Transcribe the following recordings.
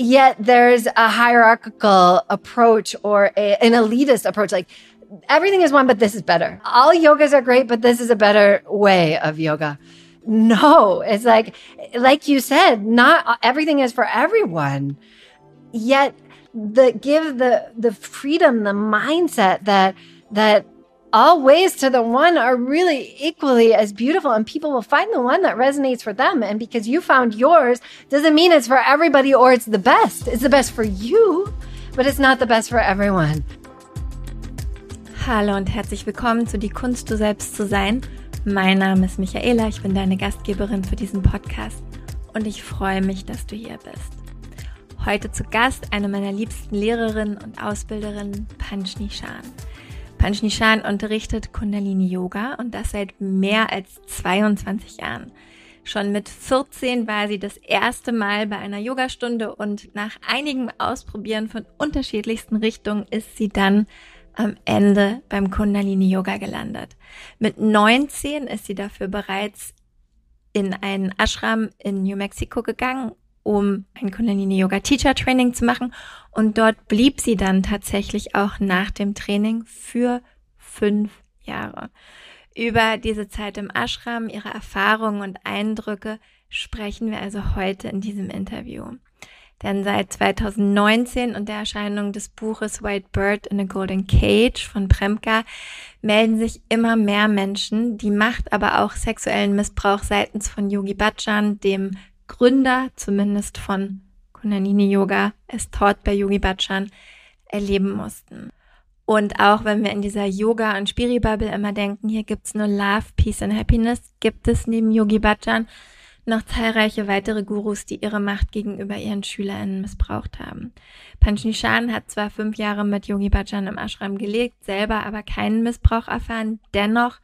Yet there's a hierarchical approach or a, an elitist approach. Like everything is one, but this is better. All yogas are great, but this is a better way of yoga. No, it's like, like you said, not everything is for everyone. Yet the give the the freedom, the mindset that that all ways to the one are really equally as beautiful and people will find the one that resonates for them. And because you found yours doesn't mean it's for everybody or it's the best. It's the best for you, but it's not the best for everyone. Hallo und herzlich willkommen zu Die Kunst, du selbst zu sein. Mein Name ist Michaela, ich bin deine Gastgeberin für diesen Podcast und ich freue mich, dass du hier bist. Heute zu Gast eine meiner liebsten Lehrerinnen und Ausbilderinnen, Panchni Shan. Panchni Shan unterrichtet Kundalini Yoga und das seit mehr als 22 Jahren. Schon mit 14 war sie das erste Mal bei einer Yogastunde und nach einigem Ausprobieren von unterschiedlichsten Richtungen ist sie dann am Ende beim Kundalini Yoga gelandet. Mit 19 ist sie dafür bereits in einen Ashram in New Mexico gegangen, um ein Kundalini Yoga Teacher Training zu machen. Und dort blieb sie dann tatsächlich auch nach dem Training für fünf Jahre. Über diese Zeit im Ashram, ihre Erfahrungen und Eindrücke sprechen wir also heute in diesem Interview. Denn seit 2019 und der Erscheinung des Buches White Bird in a Golden Cage von Premka melden sich immer mehr Menschen, die Macht, aber auch sexuellen Missbrauch seitens von Yogi Bhajan, dem Gründer zumindest von Kundalini Yoga, es taught bei Yogi Bhajan, erleben mussten. Und auch wenn wir in dieser Yoga- und Spiri-Bubble immer denken, hier gibt's nur Love, Peace and Happiness, gibt es neben Yogi Bhajan noch zahlreiche weitere Gurus, die ihre Macht gegenüber ihren SchülerInnen missbraucht haben. Panchnishan hat zwar fünf Jahre mit Yogi Bhajan im Ashram gelebt, selber aber keinen Missbrauch erfahren. Dennoch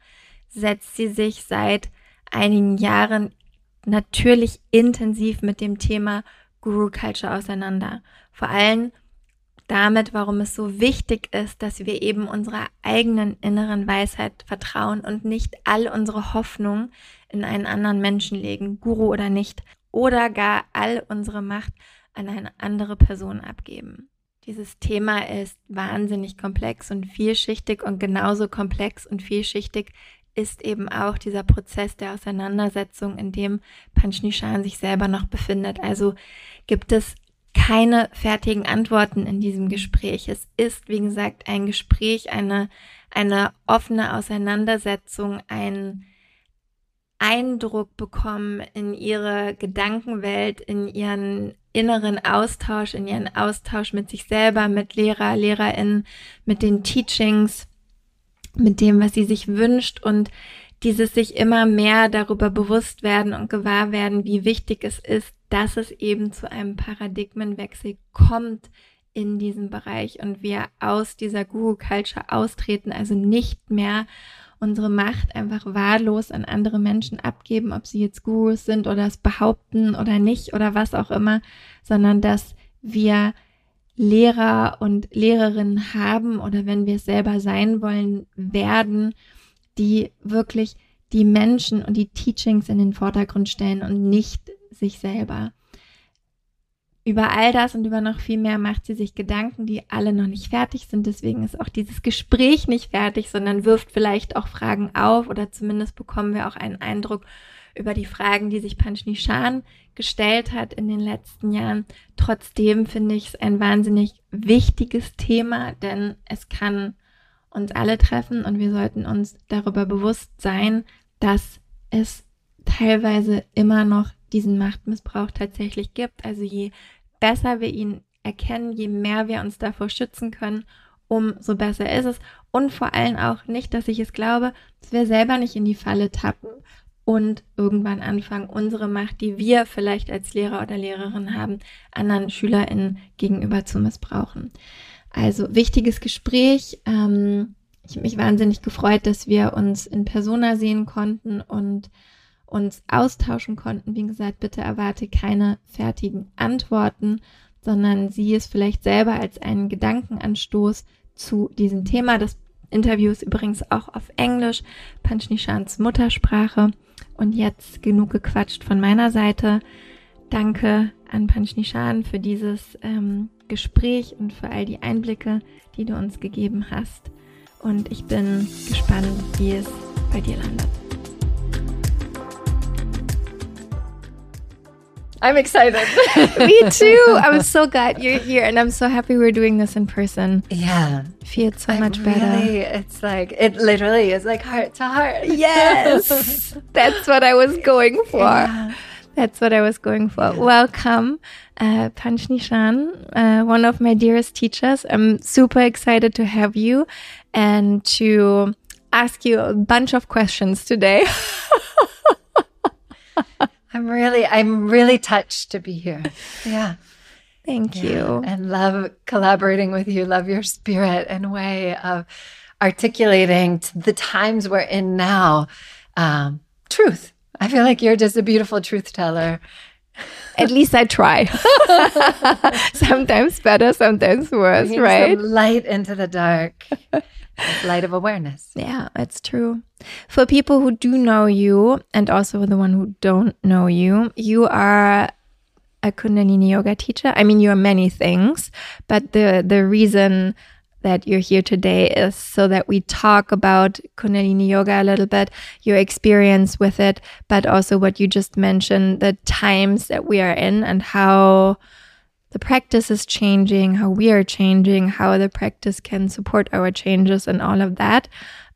setzt sie sich seit einigen Jahren natürlich intensiv mit dem Thema Guru Culture auseinander. Vor allem damit, warum es so wichtig ist, dass wir eben unserer eigenen inneren Weisheit vertrauen und nicht all unsere Hoffnung in einen anderen Menschen legen, Guru oder nicht, oder gar all unsere Macht an eine andere Person abgeben. Dieses Thema ist wahnsinnig komplex und vielschichtig und genauso komplex und vielschichtig ist eben auch dieser Prozess der Auseinandersetzung, in dem Panchnishan sich selber noch befindet. Also gibt es keine fertigen Antworten in diesem Gespräch. Es ist, wie gesagt, ein Gespräch, eine, eine offene Auseinandersetzung, ein Eindruck bekommen in ihre Gedankenwelt, in ihren inneren Austausch, in ihren Austausch mit sich selber, mit Lehrer, LehrerInnen, mit den Teachings, mit dem, was sie sich wünscht und dieses sich immer mehr darüber bewusst werden und gewahr werden, wie wichtig es ist, dass es eben zu einem Paradigmenwechsel kommt in diesem Bereich und wir aus dieser Guru-Culture austreten, also nicht mehr unsere Macht einfach wahllos an andere Menschen abgeben, ob sie jetzt Gurus sind oder es behaupten oder nicht oder was auch immer, sondern dass wir Lehrer und Lehrerinnen haben oder wenn wir es selber sein wollen, werden, die wirklich die Menschen und die Teachings in den Vordergrund stellen und nicht sich selber. Über all das und über noch viel mehr macht sie sich Gedanken, die alle noch nicht fertig sind. Deswegen ist auch dieses Gespräch nicht fertig, sondern wirft vielleicht auch Fragen auf oder zumindest bekommen wir auch einen Eindruck über die Fragen, die sich Panchni Shan gestellt hat in den letzten Jahren. Trotzdem finde ich es ein wahnsinnig wichtiges Thema, denn es kann uns alle treffen und wir sollten uns darüber bewusst sein, dass es teilweise immer noch diesen Machtmissbrauch tatsächlich gibt. Also je besser wir ihn erkennen, je mehr wir uns davor schützen können, umso besser ist es. Und vor allem auch nicht, dass ich es glaube, dass wir selber nicht in die Falle tappen und irgendwann anfangen, unsere Macht, die wir vielleicht als Lehrer oder Lehrerin haben, anderen SchülerInnen gegenüber zu missbrauchen. Also wichtiges Gespräch. Ähm, ich habe mich wahnsinnig gefreut, dass wir uns in Persona sehen konnten und uns austauschen konnten. Wie gesagt, bitte erwarte keine fertigen Antworten, sondern sieh es vielleicht selber als einen Gedankenanstoß zu diesem Thema. Das Interview ist übrigens auch auf Englisch, Panchnichans Muttersprache. Und jetzt genug gequatscht von meiner Seite. Danke an Panchnishan für dieses ähm, Gespräch und für all die Einblicke, die du uns gegeben hast. Und ich bin gespannt, wie es bei dir landet. I'm excited. Me too. I'm so glad you're here, and I'm so happy we're doing this in person. Yeah, feels so I much really, better. It's like it literally is like heart to heart. Yes, that's what I was going for. Yeah. That's what I was going for. Welcome, uh, Panch Nishan, uh, one of my dearest teachers. I'm super excited to have you and to ask you a bunch of questions today. I'm really, I'm really touched to be here. Yeah. Thank Yeah. you. And love collaborating with you, love your spirit and way of articulating the times we're in now um, truth. I feel like you're just a beautiful truth teller. At least I try. sometimes better, sometimes worse, right? some light into the dark, It's light of awareness. Yeah, it's true. For people who do know you and also the one who don't know you, you are a Kundalini yoga teacher. I mean, you are many things, but the the reason that you're here today is so that we talk about Kundalini yoga a little bit, your experience with it, but also what you just mentioned, the times that we are in and how the practice is changing, how we are changing, how the practice can support our changes, and all of that.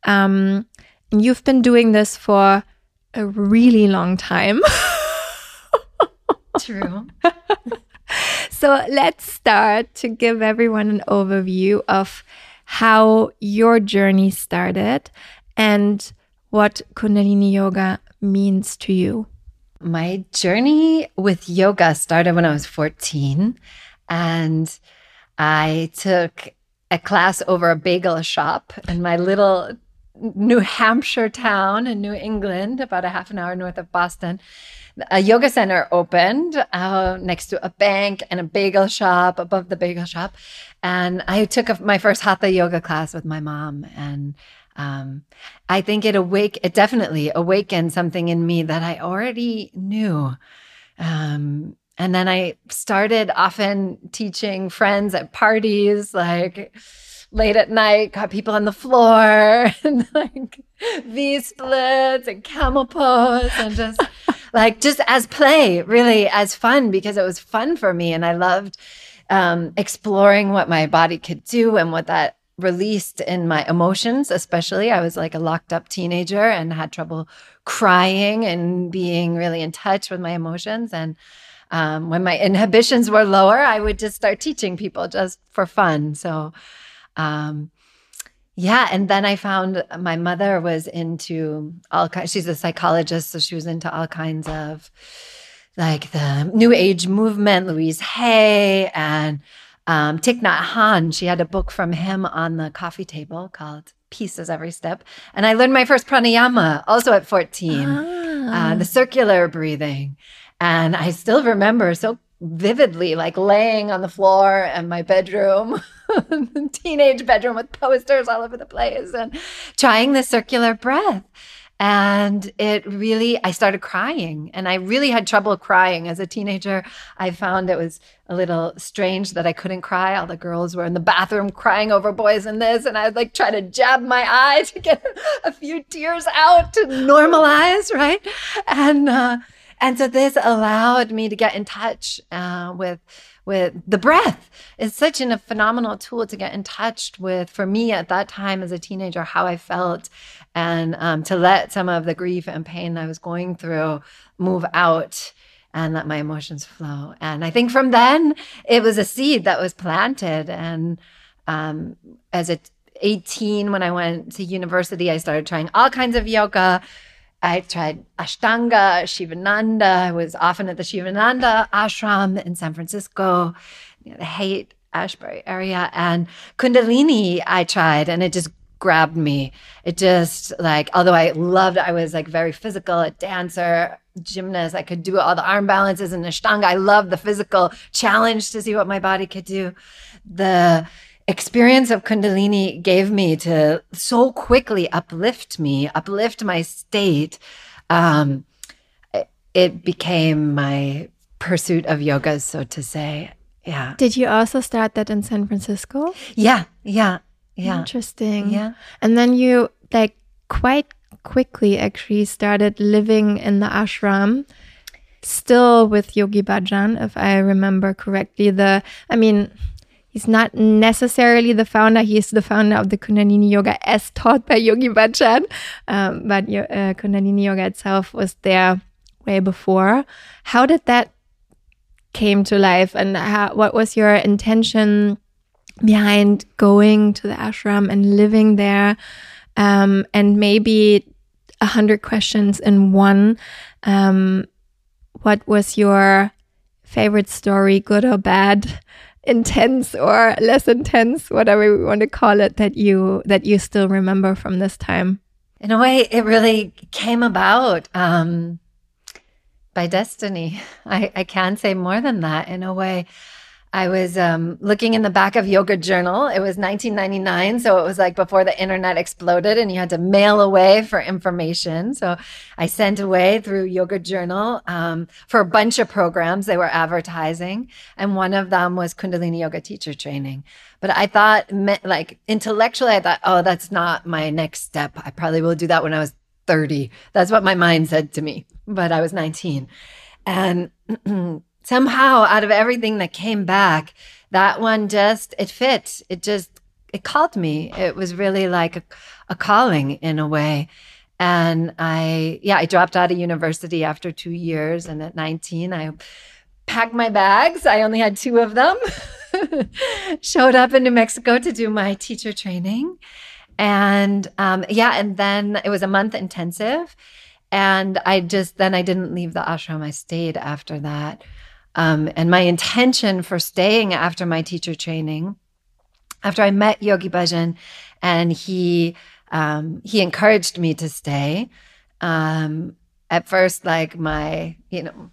Um, and you've been doing this for a really long time. True. so let's start to give everyone an overview of how your journey started and what Kundalini Yoga means to you. My journey with yoga started when I was 14, and I took a class over a bagel shop in my little New Hampshire town in New England, about a half an hour north of Boston. A yoga center opened uh, next to a bank and a bagel shop above the bagel shop. And I took a, my first hatha yoga class with my mom. And um, I think it awake, it definitely awakened something in me that I already knew. Um, and then I started often teaching friends at parties, like late at night, got people on the floor and like V splits and camel pose and just like just as play, really as fun because it was fun for me. And I loved um, exploring what my body could do and what that released in my emotions, especially. I was like a locked up teenager and had trouble crying and being really in touch with my emotions. And um, when my inhibitions were lower, I would just start teaching people just for fun. So, um, yeah, and then I found my mother was into all kinds. She's a psychologist, so she was into all kinds of like the New Age movement, Louise Hay and um, Thich Nhat Hanh. She had a book from him on the coffee table called Peace Is Every Step, and I learned my first pranayama also at fourteen, uh, the circular breathing, and I still remember so vividly like laying on the floor in my bedroom teenage bedroom with posters all over the place and trying the circular breath and it really i started crying and i really had trouble crying. As a teenager i found it was a little strange that i couldn't cry. All the girls were in the bathroom crying over boys and this and i'd like try to jab my eye to get a few tears out to normalize right? And uh and so this allowed me to get in touch uh, with with the breath. It's such an, a phenomenal tool to get in touch with for me at that time as a teenager, how I felt, and um, to let some of the grief and pain I was going through move out and let my emotions flow. And I think from then it was a seed that was planted. And um, as a 18, when I went to university, I started trying all kinds of yoga. I tried Ashtanga, Shivananda. I was often at the Shivananda ashram in San Francisco, the Haight Ashbury area. And Kundalini, I tried, and it just grabbed me. It just like, although I loved, I was like very physical, a dancer, gymnast. I could do all the arm balances and the Ashtanga. I loved the physical challenge to see what my body could do. The experience of kundalini gave me to so quickly uplift me uplift my state um, it became my pursuit of yoga, so to say. Yeah. Did you also start that in San Francisco? Yeah. Yeah. Yeah. Interesting. Yeah. And then you like quite quickly actually started living in the ashram still with Yogi Bhajan, if I remember correctly. The, I mean, he's not necessarily the founder. He's the founder of the Kundalini Yoga as taught by Yogi Bhajan. Um, but uh, Kundalini Yoga itself was there way before. How did that came to life and how, what was your intention behind going to the ashram and living there? Um, and maybe a hundred questions in one. Um, what was your favorite story, good or bad, intense or less intense, whatever we want to call it, that you that you still remember from this time? In a way, it really came about um, by destiny. I, I can't say more than that. In a way, I was um, looking in the back of Yoga Journal. It was 1999, so it was like before the internet exploded, and you had to mail away for information. So I sent away through Yoga Journal um, for a bunch of programs they were advertising, and one of them was Kundalini Yoga teacher training. But I thought, like intellectually, I thought, oh, that's not my next step. I probably will do that when I was 30. That's what my mind said to me, but I was 19, and somehow out of everything that came back, that one just, it fit. It just, it called me. It was really like a, a calling in a way. And I, yeah, I dropped out of university after two years. And at 19, I packed my bags. I only had two of them. Showed up in New Mexico to do my teacher training. And um, yeah, and then it was a month intensive. And I just, then I didn't leave the ashram. I stayed after that. Um, and my intention for staying after my teacher training, after I met Yogi Bhajan, and he um, he encouraged me to stay. Um, at first, like my you know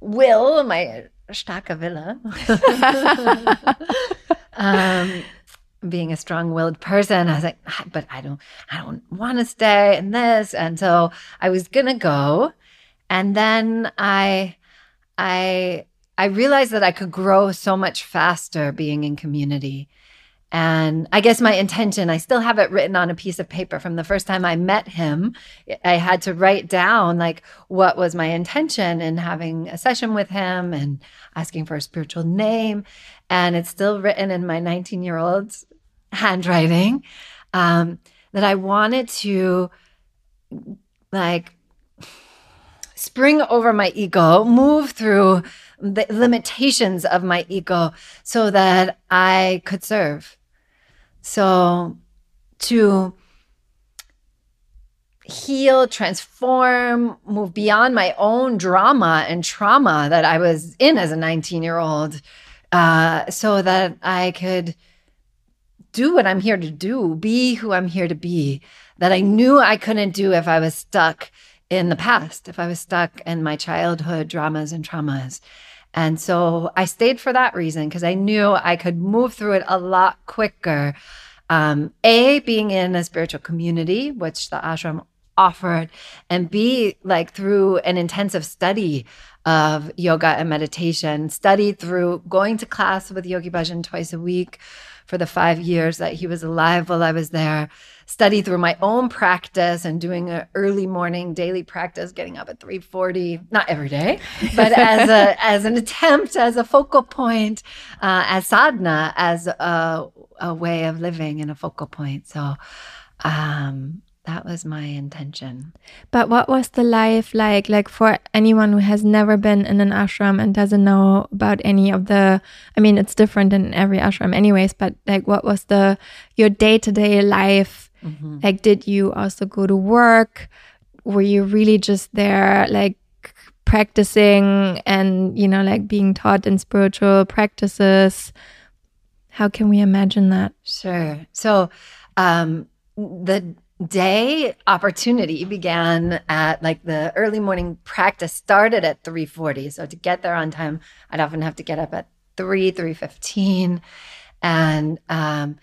will, my starke Wille, um, being a strong-willed person, I was like, ah, but I don't, I don't want to stay in this, and so I was gonna go, and then I I I realized that I could grow so much faster being in community. And I guess my intention, I still have it written on a piece of paper from the first time I met him. I had to write down like what was my intention in having a session with him and asking for a spiritual name. And it's still written in my 19 year old's handwriting um, that I wanted to like spring over my ego, move through the limitations of my ego so that I could serve. So to heal, transform, move beyond my own drama and trauma that I was in as a 19 year old, uh, so that I could do what I'm here to do, be who I'm here to be, that I knew I couldn't do if I was stuck in the past, if I was stuck in my childhood dramas and traumas. And so I stayed for that reason because I knew I could move through it a lot quicker. Um, a, being in a spiritual community, which the ashram offered, and B, like through an intensive study of yoga and meditation, studied through going to class with Yogi Bhajan twice a week for the five years that he was alive while I was there study through my own practice and doing an early morning daily practice, getting up at 3:40, not every day, but as a as an attempt, as a focal point, uh, as sadhana, as a, a way of living and a focal point. So um, that was my intention. But what was the life like? Like for anyone who has never been in an ashram and doesn't know about any of the, I mean, it's different in every ashram, anyways. But like, what was the your day to day life Mm-hmm. Like, did you also go to work? Were you really just there, like practicing and, you know, like being taught in spiritual practices? How can we imagine that? Sure. So, um, the day opportunity began at like the early morning practice started at 3:40 so to get there on time I'd often have to get up at 3 3:15 and um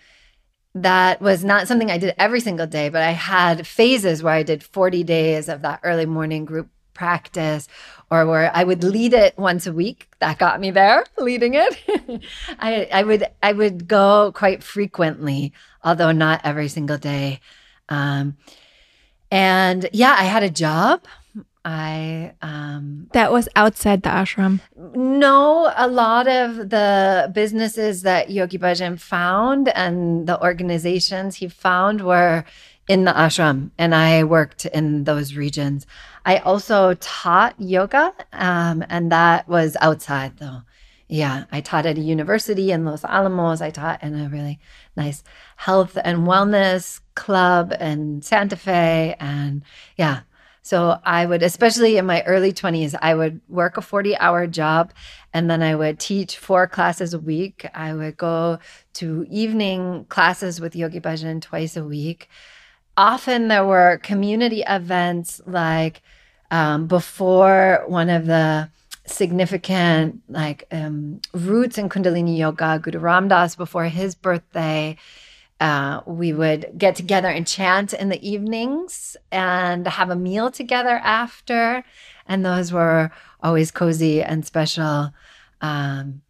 that was not something I did every single day, but I had phases where I did 40 days of that early morning group practice or where I would lead it once a week. That got me there, leading it. I, I would I would go quite frequently, although not every single day. Um, and yeah, I had a job. I um, that was outside the ashram. No, a lot of the businesses that Yogi Bhajan found and the organizations he found were in the ashram, and I worked in those regions. I also taught yoga, um, and that was outside though. Yeah, I taught at a university in Los Alamos. I taught in a really nice health and wellness club in Santa Fe, and yeah so I would, especially in my early 20s, I would work a 40 hour job and then I would teach four classes a week. I would go to evening classes with Yogi Bhajan twice a week. Often there were community events like um, before one of the significant like um, roots in Kundalini Yoga, Guru Ram Das, before his birthday uh, we would get together and chant in the evenings and have a meal together after. And those were always cozy and special. Um,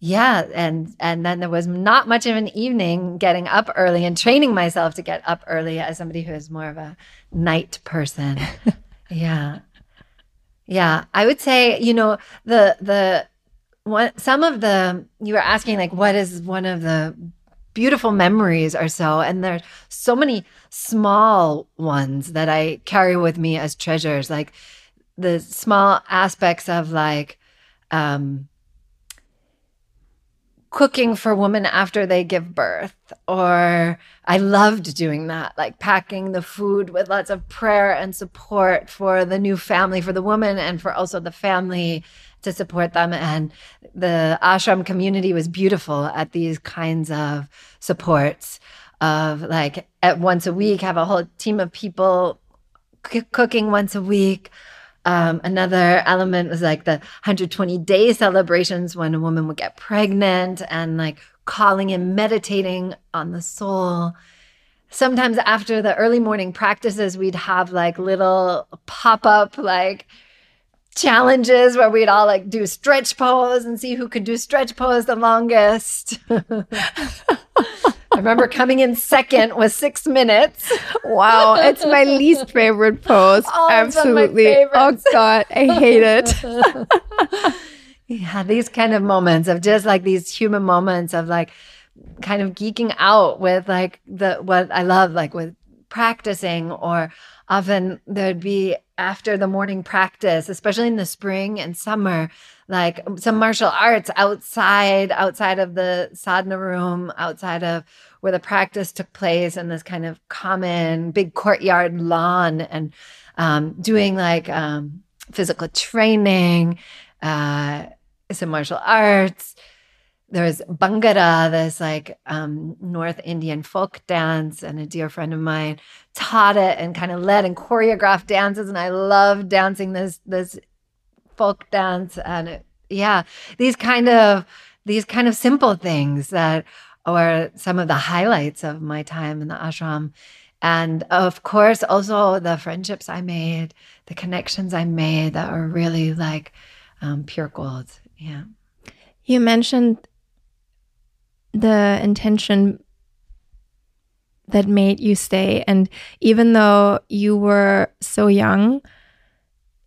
yeah, and and then there was not much of an evening getting up early and training myself to get up early as somebody who is more of a night person. yeah. Yeah, I would say, you know, the the one some of the you were asking like what is one of the beautiful memories are so and there's so many small ones that I carry with me as treasures like the small aspects of like um cooking for women after they give birth or i loved doing that like packing the food with lots of prayer and support for the new family for the woman and for also the family to support them. And the ashram community was beautiful at these kinds of supports of like at once a week, have a whole team of people c- cooking once a week. Um, another element was like the 120 day celebrations when a woman would get pregnant and like calling and meditating on the soul. Sometimes after the early morning practices, we'd have like little pop up, like challenges where we'd all like do stretch pose and see who could do stretch pose the longest. I remember coming in second with six minutes. Wow, it's my least favorite pose. Oh, Absolutely. Oh God, I hate it. yeah, these kind of moments of just like these human moments of like kind of geeking out with like the what I love, like with practicing or often there'd be after the morning practice, especially in the spring and summer, like some martial arts outside, outside of the sadhana room, outside of where the practice took place in this kind of common big courtyard lawn and um, doing like um, physical training, uh, some martial arts, There was Bhangra, this like um, North Indian folk dance, and a dear friend of mine taught it and kind of led and choreographed dances, and I love dancing this this folk dance, and it, yeah, these kind of these kind of simple things that are some of the highlights of my time in the ashram. And of course, also the friendships I made, the connections I made that are really like um, pure gold. Yeah. You mentioned the intention that made you stay. And even though you were so young,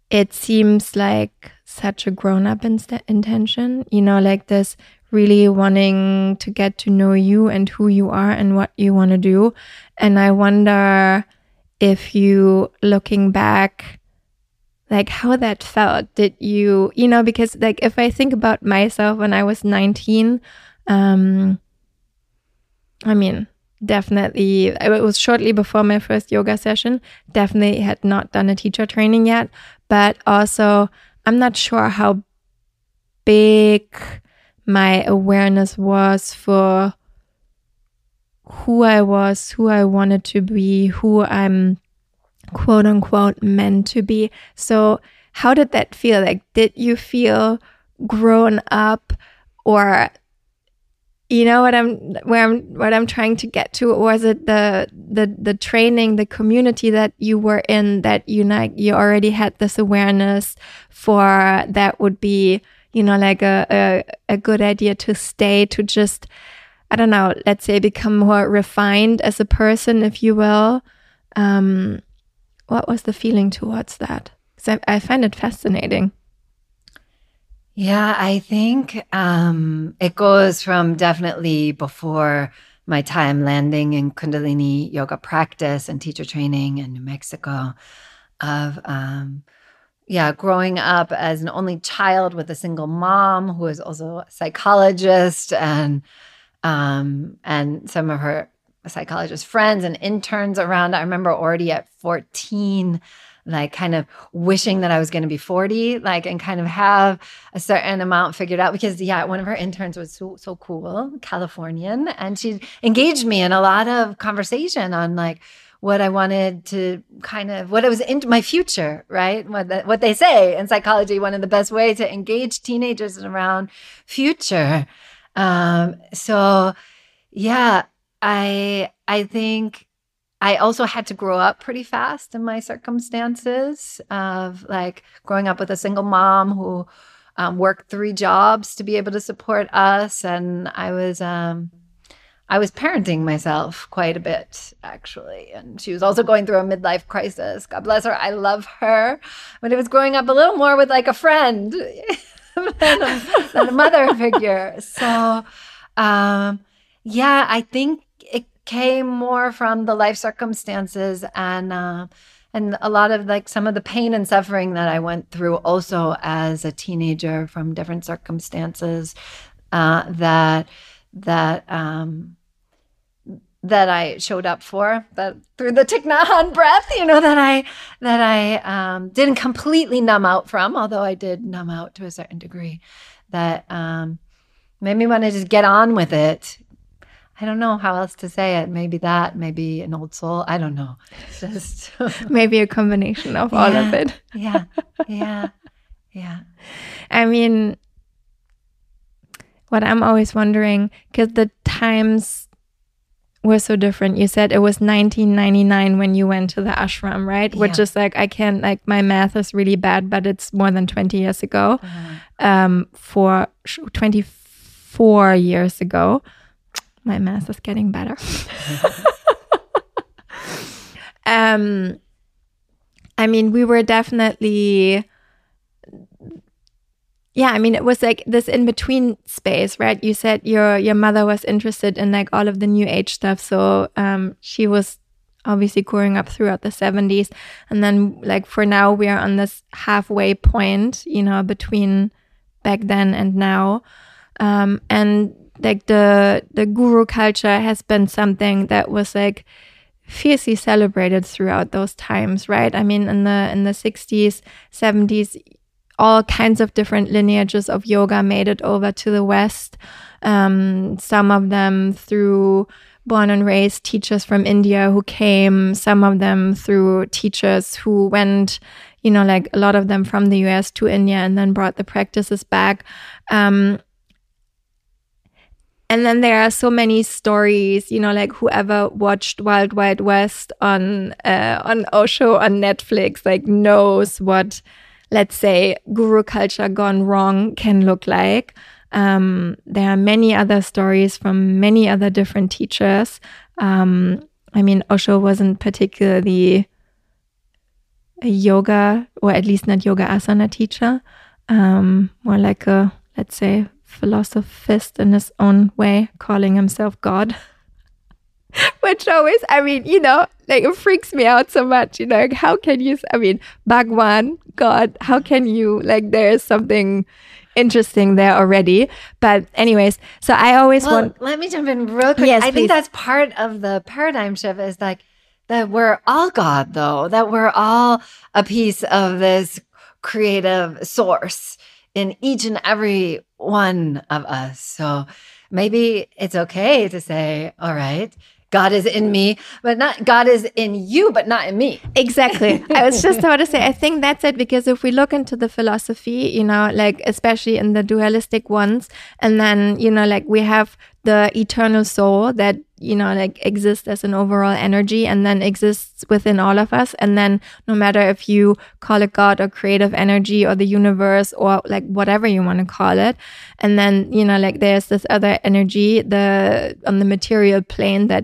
it seems like such a grown up intention, you know, like this really wanting to get to know you and who you are and what you want to do. And I wonder if you, looking back, like how that felt. Did you, you know, because like if I think about myself when I was 19, um, I mean, definitely, it was shortly before my first yoga session. Definitely had not done a teacher training yet, but also I'm not sure how big my awareness was for who I was, who I wanted to be, who I'm quote unquote meant to be. So, how did that feel? Like, did you feel grown up or you know what I'm where I'm what I'm trying to get to was it the the the training the community that you were in that you like you already had this awareness for that would be you know like a a, a good idea to stay to just I don't know let's say become more refined as a person if you will. Um what was the feeling towards that? Because I, I find it fascinating yeah, I think um, it goes from definitely before my time landing in Kundalini yoga practice and teacher training in New Mexico, of um, yeah, growing up as an only child with a single mom who was also a psychologist and um, and some of her psychologist friends and interns around. I remember already at 14 like kind of wishing that I was going to be 40, like, and kind of have a certain amount figured out because, yeah, one of her interns was so, so cool, Californian, and she engaged me in a lot of conversation on like, what I wanted to kind of what I was into my future, right? What the, what they say in psychology, one of the best ways to engage teenagers around future. Um, so yeah, I I think I also had to grow up pretty fast in my circumstances of like growing up with a single mom who um, worked three jobs to be able to support us, and I was um, I was parenting myself quite a bit actually, and she was also going through a midlife crisis. God bless her. I love her, but it was growing up a little more with like a friend than, a, than a mother figure. So, um, yeah, I think came more from the life circumstances and uh, and a lot of like some of the pain and suffering that I went through also as a teenager from different circumstances uh, that that um, that I showed up for that through the Thich breath, you know that I that I um, didn't completely numb out from, although I did numb out to a certain degree. That um, made me want to just get on with it I don't know how else to say it. Maybe that, maybe an old soul. I don't know. Just maybe a combination of yeah, all of it. yeah. Yeah. Yeah. I mean, what I'm always wondering, because the times were so different. You said it was 1999 when you went to the ashram, right? Yeah. Which is like, I can't, like, my math is really bad, but it's more than 20 years ago. Uh -huh. Um, for 24 years ago my math is getting better. um, I mean, we were definitely, yeah. I mean, it was like this in between space, right? You said your your mother was interested in like all of the new age stuff, so um, she was obviously growing up throughout the 70s and then like for now we are on this halfway point you know between back then and now um, and like the the guru culture has been something that was like fiercely celebrated throughout those times right? I mean in the in the 60s 70s all kinds of different lineages of yoga made it over to the west. Um, some of them through born and raised teachers from india who came some of them through teachers who went you know like a lot of them from the us to india and then brought the practices back. Um, and then there are so many stories, you know, like whoever watched Wild Wild West on uh, on Osho on Netflix, like knows what, let's say, guru culture gone wrong can look like. Um, there are many other stories from many other different teachers. Um, I mean, Osho wasn't particularly a yoga, or at least not yoga asana teacher, um, more like a, let's say, philosophist in his own way, calling himself God. Which always, I mean, you know, like it freaks me out so much. You know, like how can you, I mean, Bhagwan, God, how can you, like, there is something interesting there already. But, anyways, so I always well, want. Let me jump in real quick. Yes, I please. think that's part of the paradigm shift is like that we're all God, though, that we're all a piece of this creative source in each and every one of us. So maybe it's okay to say, all right, God is in me, but not God is in you, but not in me. Exactly. I was just about to say, I think that's it because if we look into the philosophy, you know, like especially in the dualistic ones, and then, you know, like we have the eternal soul that you know like exists as an overall energy and then exists within all of us. And then no matter if you call it god or creative energy or the universe or like whatever you want to call it and then you know like there's this other energy the on the material plane that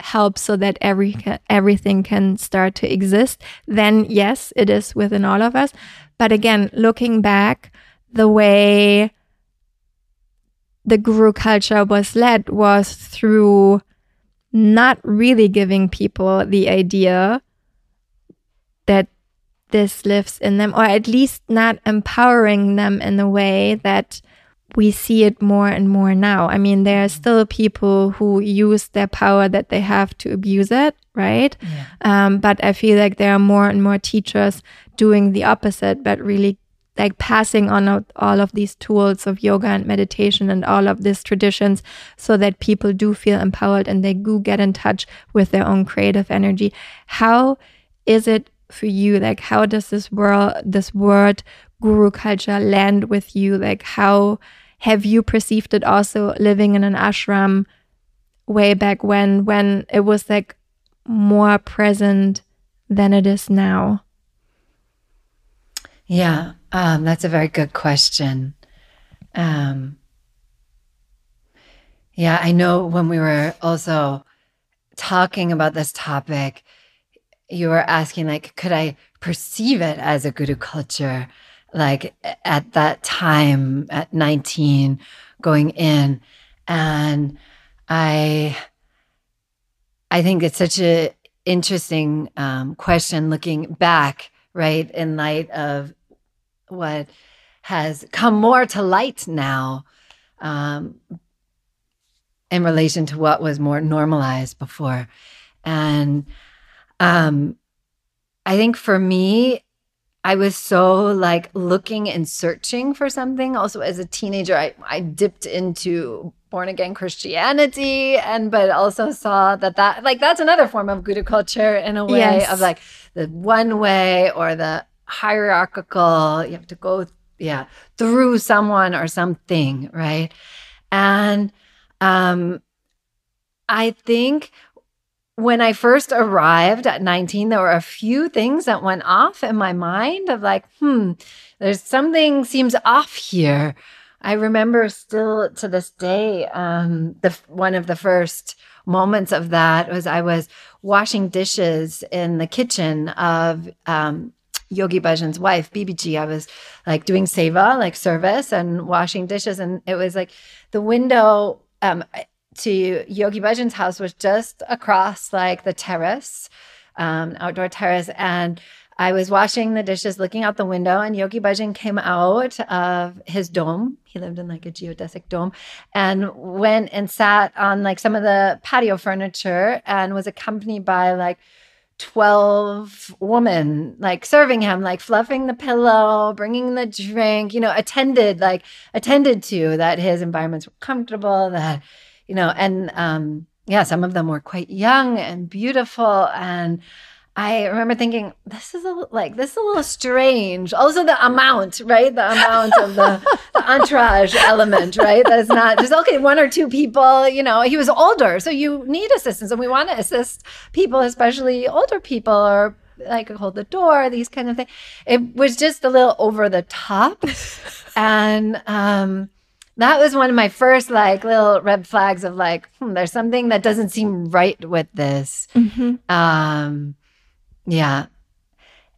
helps so that every everything can start to exist then yes it is within all of us. But again looking back the way the guru culture was led was through not really giving people the idea that this lives in them, or at least not empowering them in a way that we see it more and more now. I mean, there are still people who use their power that they have to abuse it, right? Yeah. Um, but I feel like there are more and more teachers doing the opposite, but really like passing on all of these tools of yoga and meditation and all of these traditions so that people do feel empowered and they do get in touch with their own creative energy. How is it for you? Like, how does this world, this word guru culture land with you? Like, how have you perceived it also living in an ashram way back when, when it was like more present than it is now? Yeah, um, that's a very good question. Um, yeah, I know when we were also talking about this topic, you were asking, like, could I perceive it as a guru culture? Like at that time, at 19, going in. And I, I think it's such a interesting um, question looking back right? In light of what has come more to light now um, in relation to what was more normalized before. And um, I think for me, I was so like looking and searching for something. Also, as a teenager, I, I dipped into born again Christianity, and but also saw that that like that's another form of guru culture in a way yes. of like the one way or the hierarchical. You have to go, yeah, through someone or something, right? And um, I think when I first arrived at 19, there were a few things that went off in my mind of like, hmm, there's something seems off here. I remember still to this day, um, the one of the first moments of that was I was washing dishes in the kitchen of um, Yogi Bhajan's wife, Bibiji. I was like doing seva, like service, and washing dishes, and it was like the window um, to Yogi Bhajan's house was just across like the terrace, um, outdoor terrace, and I was washing the dishes, looking out the window, and Yogi Bhajan came out of his dome. He lived in like a geodesic dome and went and sat on like some of the patio furniture and was accompanied by like 12 women like serving him like fluffing the pillow bringing the drink you know attended like attended to that his environments were comfortable that you know and um yeah some of them were quite young and beautiful and I remember thinking, this is a like this is a little strange. Also, the amount, right? The amount of the, the entourage element, right? That is not just okay. One or two people, you know. He was older, so you need assistance, and we want to assist people, especially older people, or like hold the door, these kind of things. It was just a little over the top, and um, that was one of my first like little red flags of like, hmm, there's something that doesn't seem right with this. Mm-hmm. Um yeah.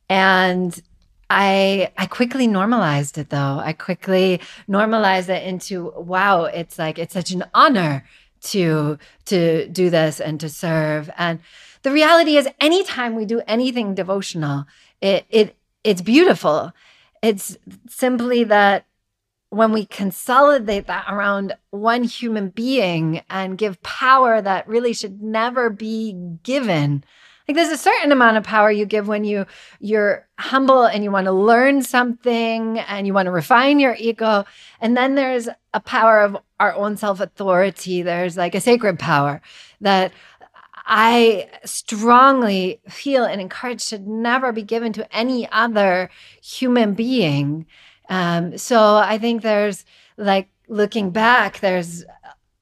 And I I quickly normalized it though. I quickly normalized it into wow, it's like it's such an honor to to do this and to serve. And the reality is anytime we do anything devotional, it it it's beautiful. It's simply that when we consolidate that around one human being and give power that really should never be given like there's a certain amount of power you give when you you're humble and you want to learn something and you want to refine your ego. And then there's a power of our own self-authority. There's like a sacred power that I strongly feel and encourage should never be given to any other human being. Um, so I think there's like looking back, there's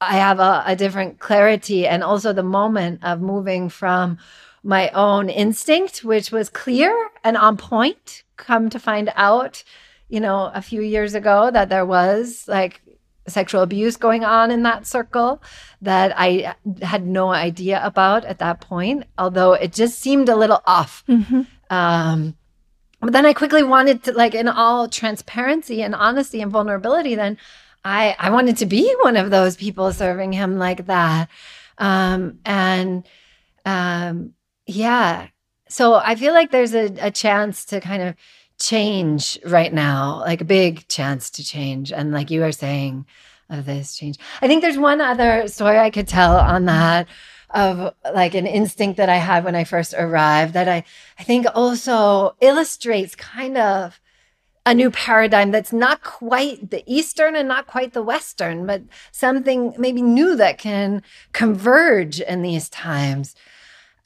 I have a, a different clarity and also the moment of moving from my own instinct, which was clear and on point, come to find out, you know, a few years ago that there was like sexual abuse going on in that circle that I had no idea about at that point, although it just seemed a little off. Mm-hmm. Um, but then I quickly wanted to, like, in all transparency and honesty and vulnerability, then I, I wanted to be one of those people serving him like that. Um, and um, yeah, so I feel like there's a, a chance to kind of change right now, like a big chance to change. And like you are saying, of this change. I think there's one other story I could tell on mm-hmm. that of like an instinct that I had when I first arrived that I, I think also illustrates kind of a new paradigm that's not quite the Eastern and not quite the Western, but something maybe new that can converge in these times.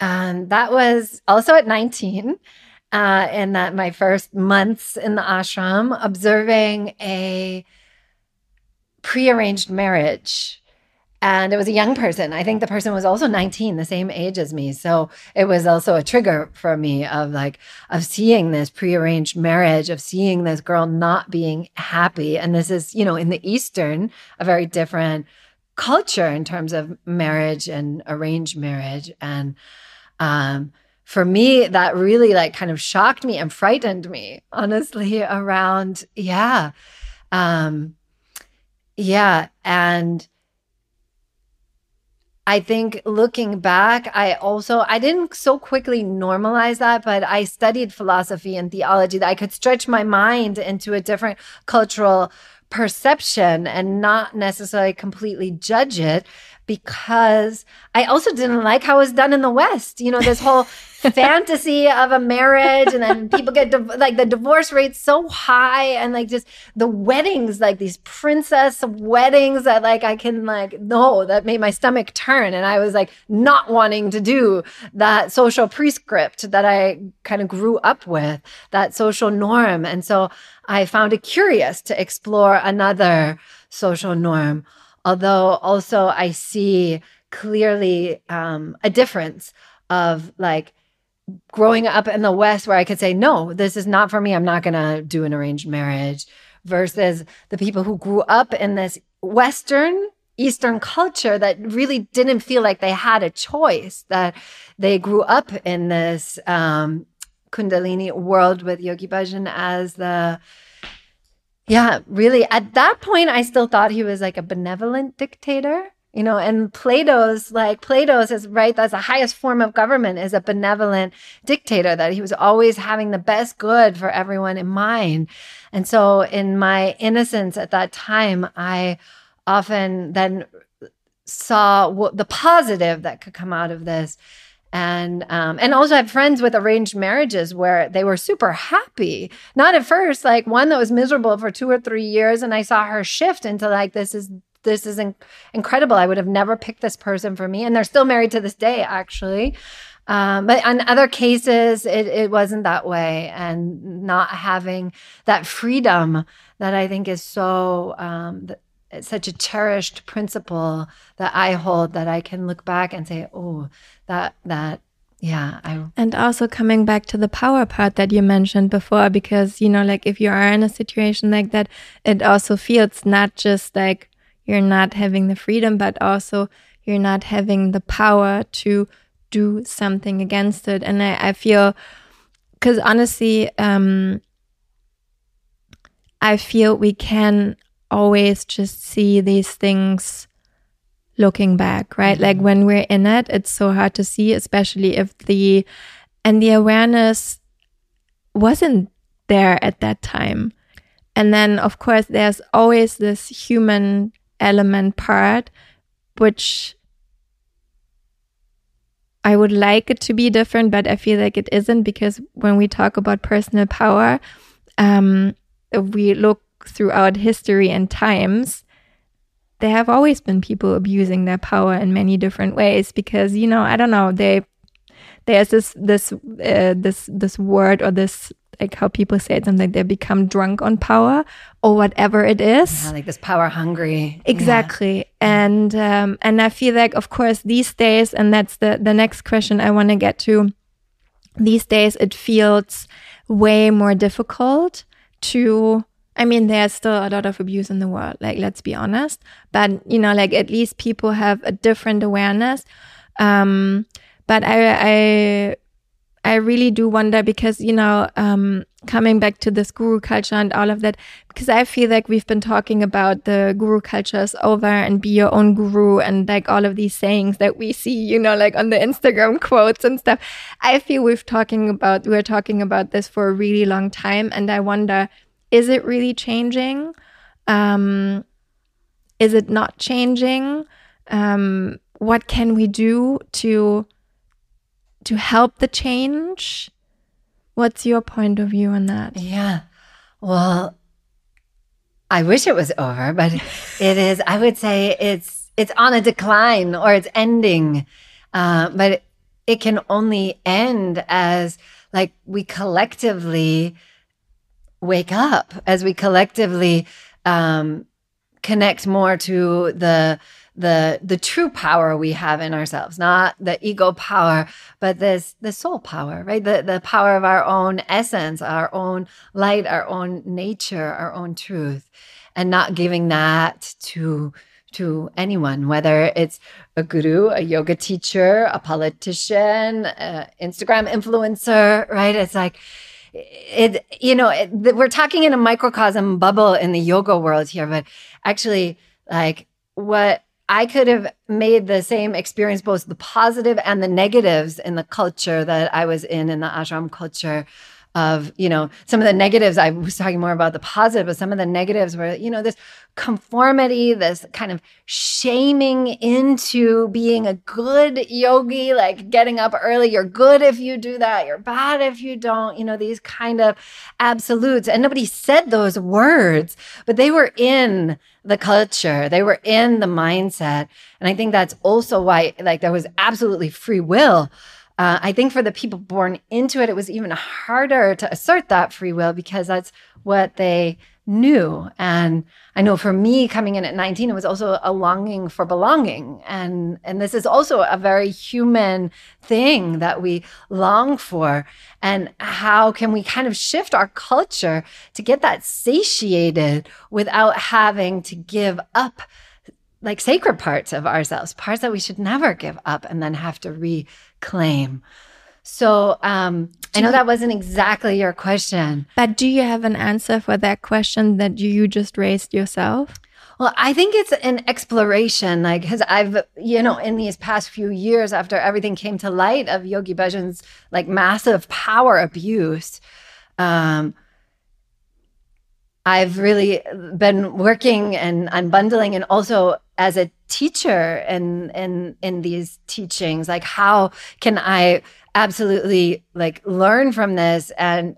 And that was also at 19 uh, in that my first months in the ashram, observing a prearranged marriage. And it was a young person. I think the person was also 19, the same age as me. So it was also a trigger for me of like, of seeing this prearranged marriage, of seeing this girl not being happy. And this is, you know, in the Eastern, a very different culture in terms of marriage and arranged marriage. And, um, for me, that really like kind of shocked me and frightened me, honestly, around, yeah. Um, yeah. And I think looking back, I also, I didn't so quickly normalize that, but I studied philosophy and theology that I could stretch my mind into a different cultural perception and not necessarily completely judge it because I also didn't like how it was done in the West. You know, this whole fantasy of a marriage and then people get div- like the divorce rate's so high and like just the weddings, like these princess weddings that like I can like, no, that made my stomach turn. And I was like not wanting to do that social prescript that I kind of grew up with, that social norm. And so I found it curious to explore another social norm although also I see clearly um, a difference of like growing up in the West where I could say, no, this is not for me. I'm not going to do an arranged marriage versus the people who grew up in this Western Eastern culture that really didn't feel like they had a choice, that they grew up in this um, Kundalini world with Yogi Bhajan as the yeah, really. At that point, I still thought he was like a benevolent dictator, you know, and Plato's like, Plato's is right. That's the highest form of government is a benevolent dictator, that he was always having the best good for everyone in mind. And so in my innocence at that time, I often then saw what the positive that could come out of this and um, and also had friends with arranged marriages where they were super happy. Not at first, like one that was miserable for two or three years, and I saw her shift into like this is this is in- incredible. I would have never picked this person for me, and they're still married to this day, actually. Um, but in other cases, it, it wasn't that way, and not having that freedom that I think is so um, such a cherished principle that I hold that I can look back and say, oh, that that yeah I and also coming back to the power part that you mentioned before because you know like if you are in a situation like that it also feels not just like you're not having the freedom but also you're not having the power to do something against it. And I, I feel because honestly um I feel we can always just see these things looking back, right? Mm -hmm. Like when we're in it, it's so hard to see, especially if the and the awareness wasn't there at that time. And then, of course, there's always this human element part, which I would like it to be different, but I feel like it isn't because when we talk about personal power, um, we look throughout history and times, there have always been people abusing their power in many different ways because you know I don't know they there's this this uh, this this word or this like how people say it, something they become drunk on power or whatever it is. Yeah, like this power hungry. Exactly. Yeah. And um, and I feel like of course these days, and that's the the next question I want to get to. These days it feels way more difficult to I mean, there's still a lot of abuse in the world, like, let's be honest. But, you know, like, at least people have a different awareness. Um, but I, I, I really do wonder because, you know, um, coming back to this guru culture and all of that, because I feel like we've been talking about the guru cultures over and be your own guru and like all of these sayings that we see, you know, like on the Instagram quotes and stuff. I feel we've talking about, we're talking about this for a really long time. And I wonder, is it really changing? Um, is it not changing? Um, what can we do to to help the change? What's your point of view on that? Yeah. Well, I wish it was over, but it is. I would say it's it's on a decline or it's ending, uh, but it can only end as like we collectively wake up as we collectively um, connect more to the the the true power we have in ourselves not the ego power but this the soul power right? The the power of our own essence our own light our own nature our own truth and not giving that to to anyone whether it's a guru a yoga teacher a politician a instagram influencer right? It's like it you know it, we're talking in a microcosm bubble in the yoga world here but actually like what i could have made the same experience both the positive and the negatives in the culture that i was in in the ashram culture of you know some of the negatives i was talking more about the positive but some of the negatives were you know this conformity this kind of shaming into being a good yogi like getting up early you're good if you do that you're bad if you don't you know these kind of absolutes. And nobody said those words but they were in the culture they were in the mindset. And i think that's also why like there was absolutely free will uh, I think for the people born into it, it was even harder to assert that free will because that's what they knew. And I know for me coming in at 19, it was also a longing for belonging. And, and this is also a very human thing that we long for. And how can we kind of shift our culture to get that satiated without having to give up like sacred parts of ourselves, parts that we should never give up and then have to reclaim. So um, I know that wasn't exactly your question. But do you have an answer for that question that you just raised yourself? Well, I think it's an exploration, like, because I've, you know, in these past few years after everything came to light of Yogi Bhajan's like massive power abuse, um, I've really been working and unbundling and also as a teacher and in, in, in these teachings, like how can I absolutely like learn from this and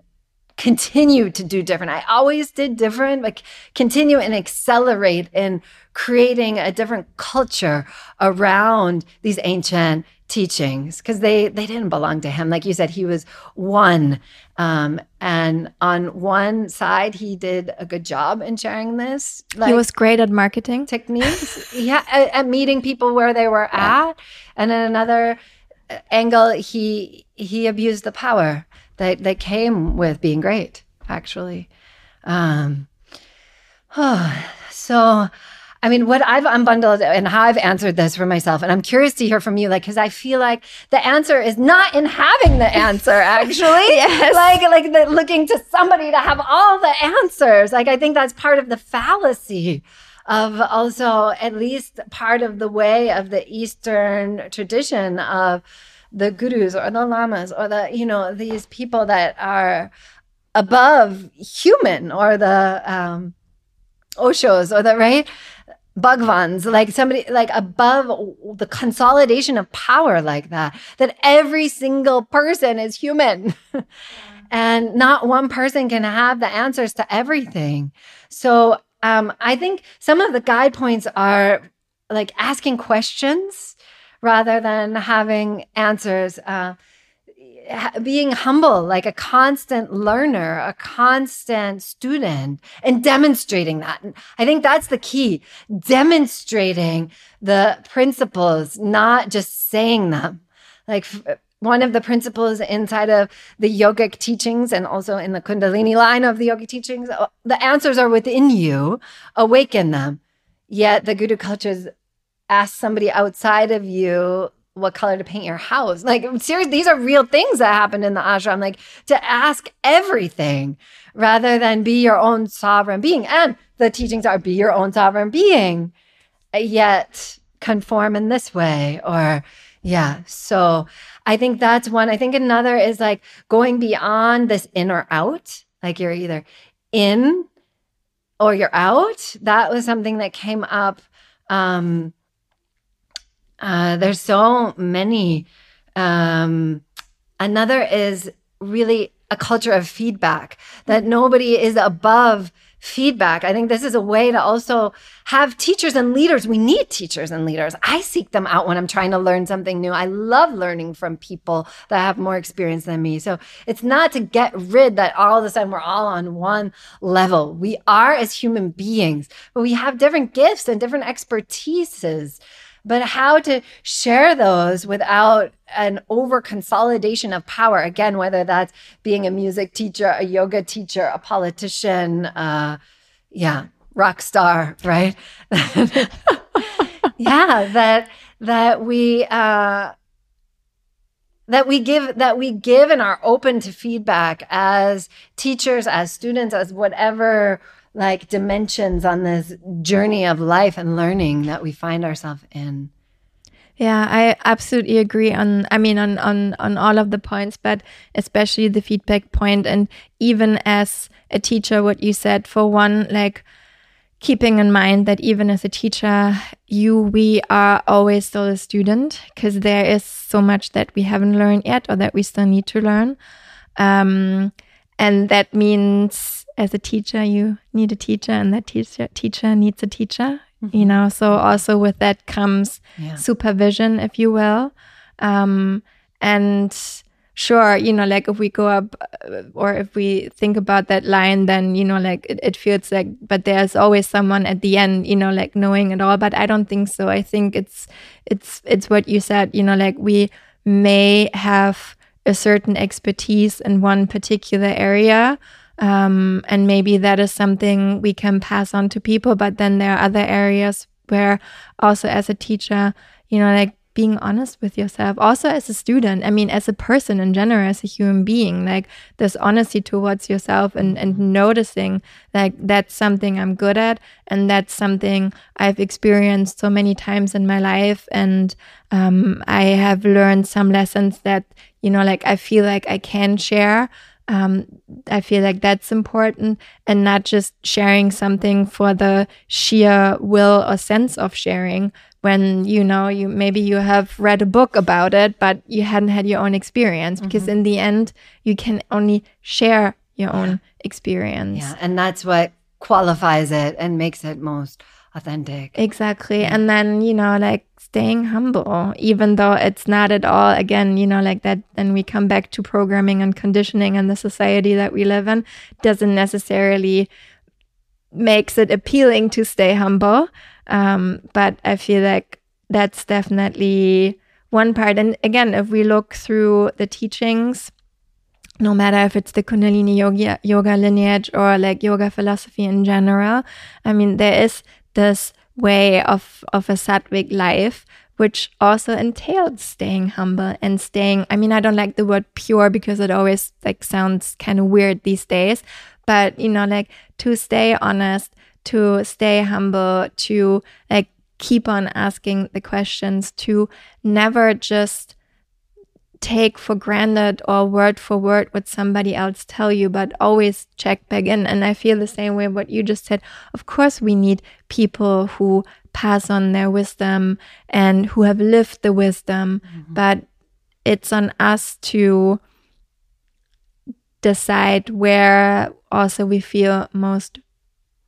continue to do different. I always did different, like continue and accelerate in creating a different culture around these ancient teachings because they they didn't belong to him. Like you said he was one um, and on one side he did a good job in sharing this like, he was great at marketing. techniques. Yeah at, at, meeting people where they were yeah. at. And in another angle he he abused the power that that came with being great actually. Um oh, so I mean, what I've unbundled and how I've answered this for myself, and I'm curious to hear from you, like, because I feel like the answer is not in having the answer, actually. yes. Like, like the, looking to somebody to have all the answers. Like, I think that's part of the fallacy of also at least part of the way of the Eastern tradition of the gurus or the lamas or the, you know, these people that are above human or the, um, Oshos or the right Bhagwans, like somebody like above the consolidation of power like that, that every single person is human. and not one person can have the answers to everything. So um, I think some of the guide points are like asking questions rather than having answers. Uh, being humble, like a constant learner, a constant student, and demonstrating that. I think that's the key demonstrating the principles, not just saying them. Like one of the principles inside of the yogic teachings and also in the Kundalini line of the yogic teachings, uh, the answers are within you, awaken them. Yet the Guru cultures ask somebody outside of you what color to paint your house. Like, seriously, these are real things that happened in the ashram. Like, to ask everything rather than be your own sovereign being. And the teachings are be your own sovereign being, yet conform in this way. Or, yeah. So I think that's one. I think another is like going beyond this in or out. Like, you're either in or you're out. That was something that came up. Um, uh, there's so many. Um, another is really a culture of feedback that nobody is above feedback. I think this is a way to also have teachers and leaders. We need teachers and leaders. I seek them out when I'm trying to learn something new. I love learning from people that have more experience than me. So it's not to get rid that all of a sudden we're all on one level. We are as human beings, but we have different gifts and different expertises but how to share those without an over consolidation of power. Again, whether that's being a music teacher, a yoga teacher, a politician, uh, yeah, rock star, right? yeah, that that we uh, that we give that we give and are open to feedback as teachers, as students, as whatever like dimensions on this journey of life and learning that we find ourselves in. Yeah, I absolutely agree on I mean on on on all of the points, but especially the feedback point and even as a teacher what you said for one like keeping in mind that even as a teacher you we are always still a student because there is so much that we haven't learned yet or that we still need to learn. Um, and that means as a teacher, you need a teacher, and that teacher teacher needs a teacher. Mm-hmm. You know, so also with that comes yeah. supervision, if you will, um, and sure, you know, like if we go up uh, or if we think about that line, then you know, like it, it feels like, but there's always someone at the end, you know, like knowing it all. But I don't think so. I think it's it's it's what you said. You know, like we may have a certain expertise in one particular area um, and maybe that is something we can pass on to people. But then there are other areas where also as a teacher, you know, like being honest with yourself, also as a student, I mean, as a person in general, as a human being, like this honesty towards yourself and, and noticing like that's something I'm good at and that's something I've experienced so many times in my life. And um, I have learned some lessons that, you know, like I feel like I can share um, I feel like that's important and not just sharing something for the sheer will or sense of sharing when you know you maybe you have read a book about it but you hadn't had your own experience because mm-hmm. in the end you can only share your yeah. own experience. Yeah, and that's what qualifies it and makes it most authentic. Exactly. And then, you know, like staying humble, even though it's not at all, again, you know, like that. Then we come back to programming and conditioning and the society that we live in doesn't necessarily makes it appealing to stay humble. Um, but I feel like that's definitely one part. And again, if we look through the teachings, no matter if it's the Kundalini yoga, yoga lineage or like yoga philosophy in general, I mean, there is this way of of a sattvic life which also entails staying humble and staying i mean i don't like the word pure because it always like sounds kind of weird these days but you know like to stay honest to stay humble to like keep on asking the questions to never just take for granted or word for word what somebody else tell you but always check back in and i feel the same way what you just said of course we need people who pass on their wisdom and who have lived the wisdom mm-hmm. but it's on us to decide where also we feel most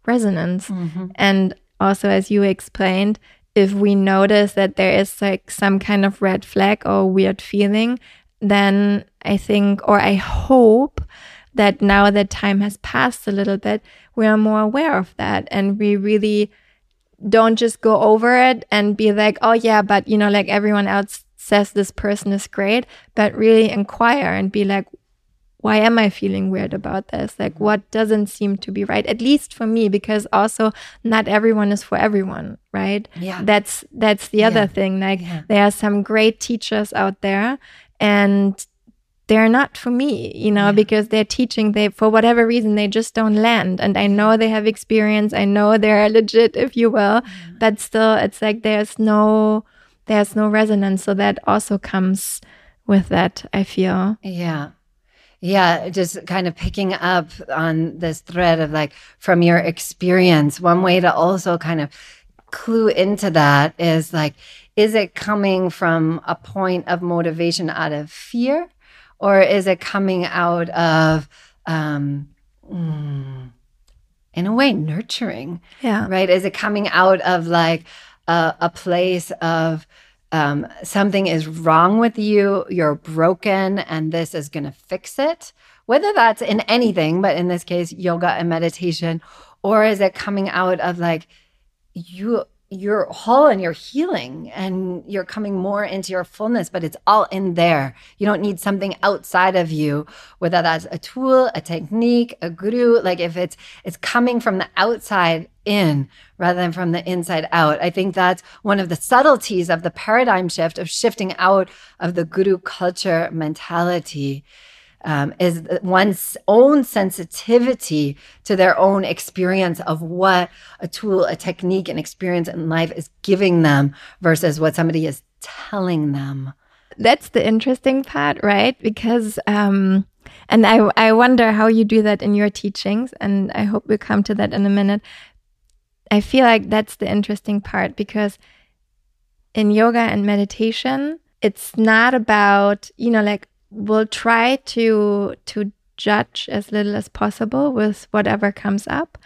resonance mm-hmm. and also as you explained if we notice that there is like some kind of red flag or weird feeling, then I think, or I hope that now that time has passed a little bit, we are more aware of that. And we really don't just go over it and be like, oh, yeah, but you know, like everyone else says this person is great, but really inquire and be like, why am I feeling weird about this? Like, mm-hmm. what doesn't seem to be right? At least for me, because also not everyone is for everyone, right? Yeah. That's that's the other thing. Like, Yeah. there are some great teachers out there, and they're not for me, you know, because they're teaching. They for whatever reason they just don't land. And I know they have experience. I know they're legit, if you will, mm-hmm. but still, it's like there's no there's no resonance. So that also comes with that. I feel. Yeah. Yeah, just kind of picking up on this thread of like from your experience. One way to also kind of clue into that is like, is it coming from a point of motivation out of fear or is it coming out of, um, mm, in a way, nurturing? Yeah. right? Is it coming out of like a, a place of um, something is wrong with you, you're broken, and this is going to fix it? Whether that's in anything, but in this case, yoga and meditation, or is it coming out of like you? You're whole and you're healing and you're coming more into your fullness, but it's all in there. You don't need something outside of you, whether that's a tool, a technique, a guru. Like if it's it's coming from the outside in rather than from the inside out. I think that's one of the subtleties of the paradigm shift of shifting out of the guru culture mentality. Um, is one's own sensitivity to their own experience of what a tool, a technique, an experience in life is giving them versus what somebody is telling them. That's the interesting part, right? Because um and I I wonder how you do that in your teachings and I hope we'll come to that in a minute. I feel like that's the interesting part because in yoga and meditation, it's not about, you know, like we'll try to to judge as little as possible with whatever comes up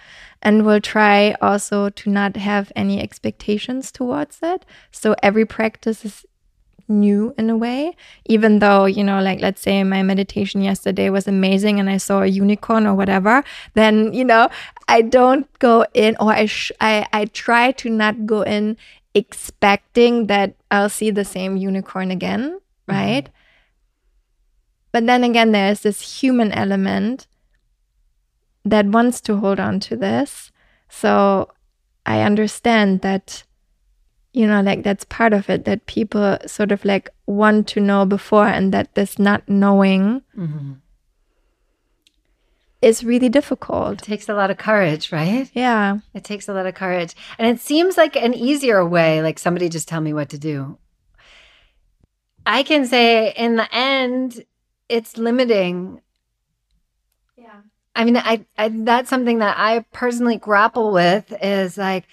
and we'll try also to not have any expectations towards it. So every practice is new in a way even though you know like let's say my meditation yesterday was amazing and i saw a unicorn or whatever then you know i don't go in or i sh- I, I try to not go in expecting that i'll see the same unicorn again mm-hmm. right but then again there's this human element that wants to hold on to this so i understand that you know like that's part of it that people sort of like want to know before and that this not knowing mm-hmm. is really difficult It takes a lot of courage, right? yeah It takes a lot of courage. And it seems like an easier way, like somebody just tell me what to do. I can say in the end, it's limiting. yeah I mean, I, I that's something that I personally grapple with is like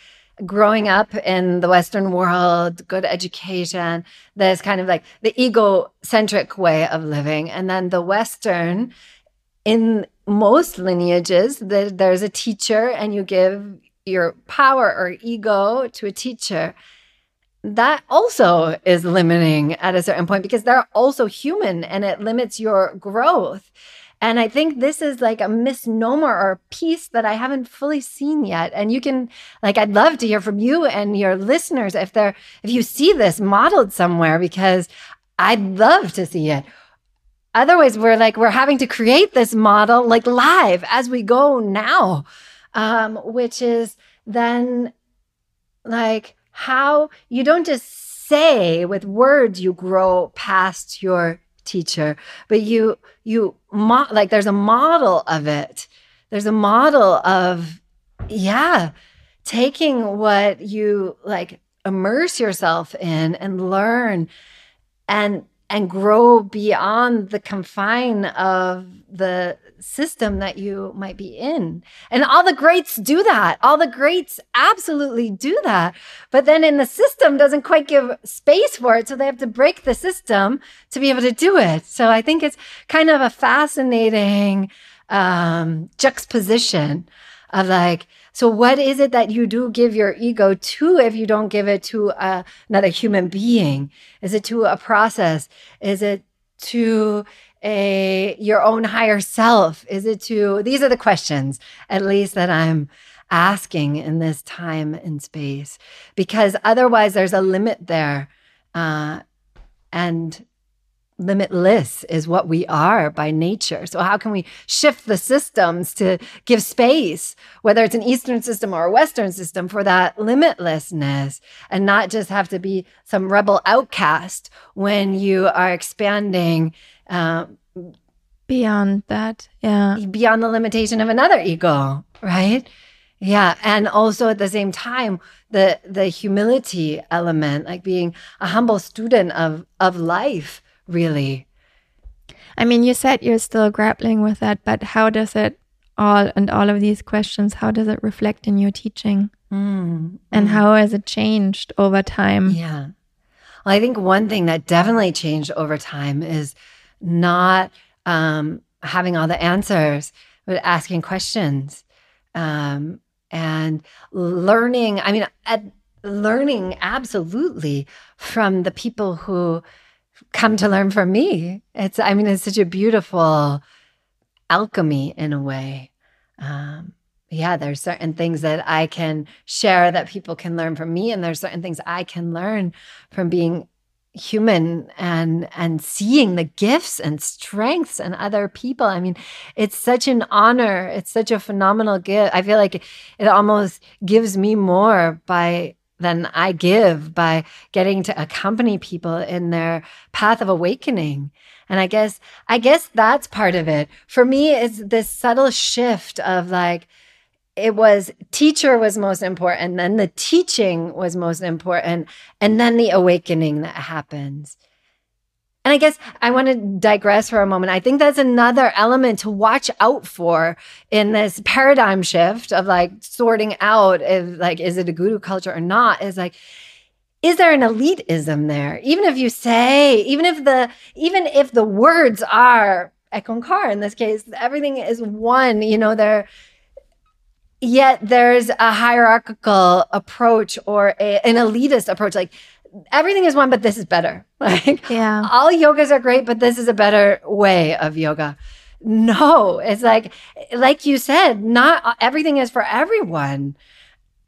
growing up in the Western world, good education, there's kind of like the egocentric way of living. And then the Western, in most lineages, the, there's a teacher and you give your power or ego to a teacher. That also is limiting at a certain point because they're also human and it limits your growth. And I think this is like a misnomer or a piece that I haven't fully seen yet. And you can, like, I'd love to hear from you and your listeners if they're, if you see this modeled somewhere, because I'd love to see it. Otherwise, we're like, we're having to create this model like live as we go now, um, which is then like how you don't just say with words you grow past your teacher but you you mo- like there's a model of it. There's a model of yeah taking what you like immerse yourself in and learn and and grow beyond the confine of the system that you might be in. And all the greats do that. All the greats absolutely do that. But then in the system doesn't quite give space for it. So they have to break the system to be able to do it. So I think it's kind of a fascinating um, juxtaposition of like, so what is it that you do give your ego to if you don't give it to uh, another human being? Is it to a process? Is it to a your own higher self? Is it to these are the questions at least that I'm asking in this time and space because otherwise there's a limit there uh, and limitless is what we are by nature. So, how can we shift the systems to give space, whether it's an Eastern system or a Western system, for that limitlessness and not just have to be some rebel outcast when you are expanding? Uh, beyond that, yeah. Beyond the limitation of another ego, right? Yeah, and also at the same time, the the humility element, like being a humble student of of life, really. I mean, you said you're still grappling with that, but how does it all and all of these questions, how does it reflect in your teaching? Mm, and mm. how has it changed over time? Yeah. Well, I think one thing that definitely changed over time is not um, having all the answers, but asking questions um, and learning. I mean, learning absolutely from the people who come to learn from me. It's, I mean, it's such a beautiful alchemy in a way. Um, yeah, there's certain things that I can share that people can learn from me, and there's certain things I can learn from being human and and seeing the gifts and strengths and other people i mean it's such an honor it's such a phenomenal gift i feel like it almost gives me more by than i give by getting to accompany people in their path of awakening. And i guess i guess that's part of it. For me it's this subtle shift of like it was teacher was most important then the teaching was most important and then the awakening that happens and i guess i want to digress for a moment. I think that's another element to watch out for in this paradigm shift of like sorting out if like is it a guru culture or not? Is like is there an elitism there? Even if you say even if the even if the words are Ek Ong Kar in this case everything is one you know they're yet there's a hierarchical approach or a, an elitist approach. Like everything is one but this is better. Like yeah. all yogas are great but this is a better way of yoga. No it's like like you said not everything is for everyone.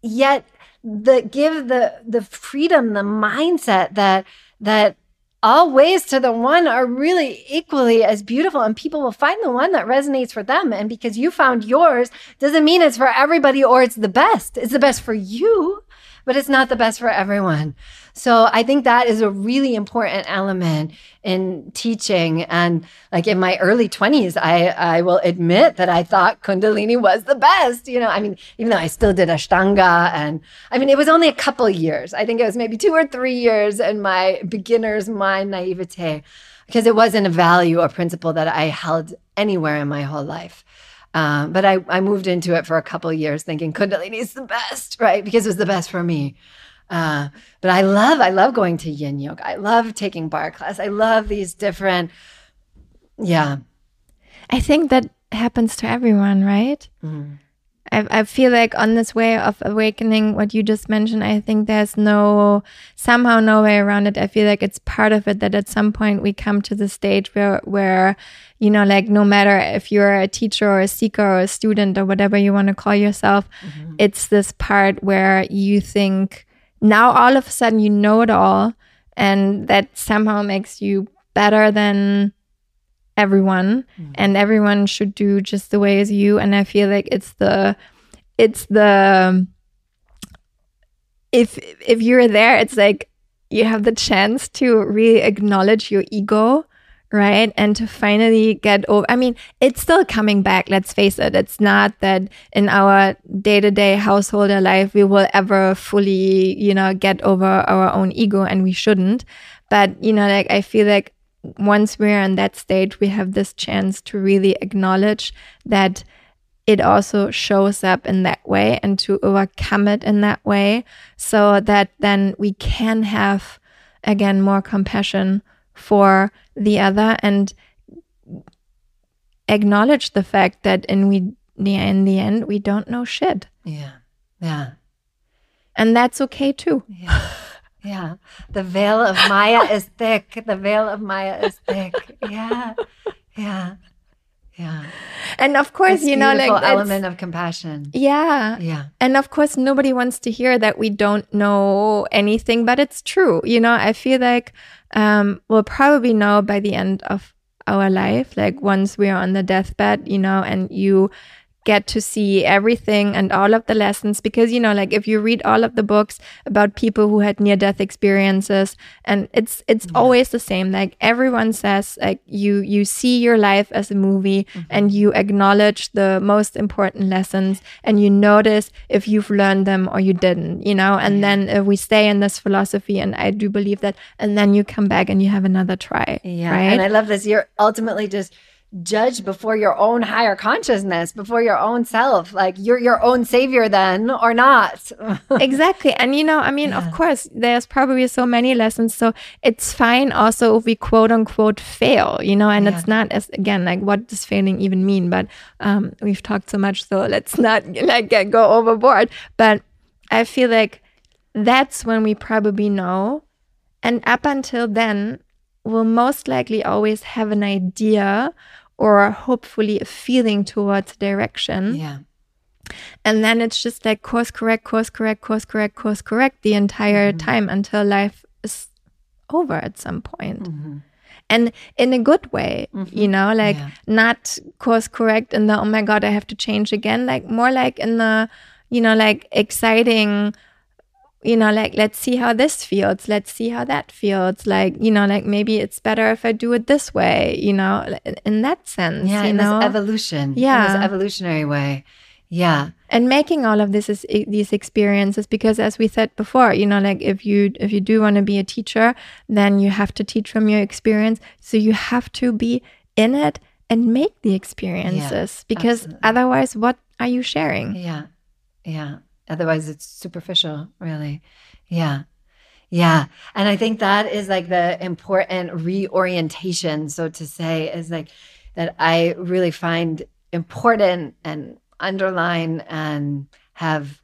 Yet the give the the freedom the mindset that that all ways to the one are really equally as beautiful and people will find the one that resonates for them. And because you found yours doesn't mean it's for everybody or it's the best. It's the best for you but it's not the best for everyone. So I think that is a really important element in teaching. And like in my early 20s, I, I will admit that I thought Kundalini was the best. You know, I mean, even though I still did Ashtanga and I mean, it was only a couple years. I think it was maybe two or three years in my beginner's mind naivete because it wasn't a value or principle that I held anywhere in my whole life. Um, but I, I moved into it for a couple years thinking Kundalini is the best, right? Because it was the best for me. Uh, but I love, I love going to yin yoga. I love taking barre class. I love these different, yeah. I think that happens to everyone, right? Mm. I, I feel like on this way of awakening, what you just mentioned, I think there's no, somehow no way around it. I feel like it's part of it that at some point we come to the stage where, where, you know, like no matter if you're a teacher or a seeker or a student or whatever you want to call yourself, mm-hmm. it's this part where you think now all of a sudden you know it all. And that somehow makes you better than everyone mm. and everyone should do just the way as you. And i feel like it's the it's the if if you're there it's like you have the chance to really acknowledge your ego right? And to finally get over i mean it's still coming back let's face it. It's not that in our day-to-day householder life we will ever fully you know get over our own ego and we shouldn't. But you know like i feel like once we're in that stage, we have this chance to really acknowledge that it also shows up in that way and to overcome it in that way so that then we can have again more compassion for the other and acknowledge the fact that in we in the end we don't know shit. Yeah. Yeah. And that's okay too. Yeah Yeah. The veil of Maya is thick. The veil of Maya is thick. Yeah. Yeah. Yeah. And of course, This you know, like element of compassion. yeah. Yeah. And of course, nobody wants to hear that we don't know anything, but it's true. You know, I feel like um, we'll probably know by the end of our life, like once we're on the deathbed, you know, and you get to see everything and all of the lessons because you know like if you read all of the books about people who had near death experiences and it's it's always the same like everyone says like you you see your life as a movie and you acknowledge the most important lessons and you notice if you've learned them or you didn't you know and then uh, we stay in this philosophy and I do believe that and then you come back and you have another try Yeah. right And I love this. You're ultimately just judged before your own higher consciousness, before your own self. Like you're your own savior then or not. exactly. And you know i mean of course there's probably so many lessons. So it's fine also if we quote unquote fail you know and it's not as again like what does failing even mean? But um we've talked so much so let's not like get, go overboard. But i feel like that's when we probably know. And up until then we'll most likely always have an idea or hopefully a feeling towards direction yeah. and then it's just like course correct, course correct, course correct, course correct the entire mm-hmm. time until life is over at some point. Mm-hmm. And in a good way, mm-hmm. you know, like Yeah. not course correct in the, oh my God, I have to change again. Like more like in the, you know, like exciting, you know, like let's see how this feels. Let's see how that feels. Like, you know, like maybe it's better if I do it this way, you know, in- in that sense, Yeah. In know. this evolution. In Yeah. this evolutionary way. Yeah. and making all of this is these experiences because as we said before you know like if you if you do want to be a teacher then you have to teach from your experience so you have to be in it and make the experiences because absolutely. otherwise what are you sharing Yeah. Yeah. Otherwise, it's superficial, really. Yeah. Yeah. And I think that is like the important reorientation, so to say, is like that I really find important and underline and have.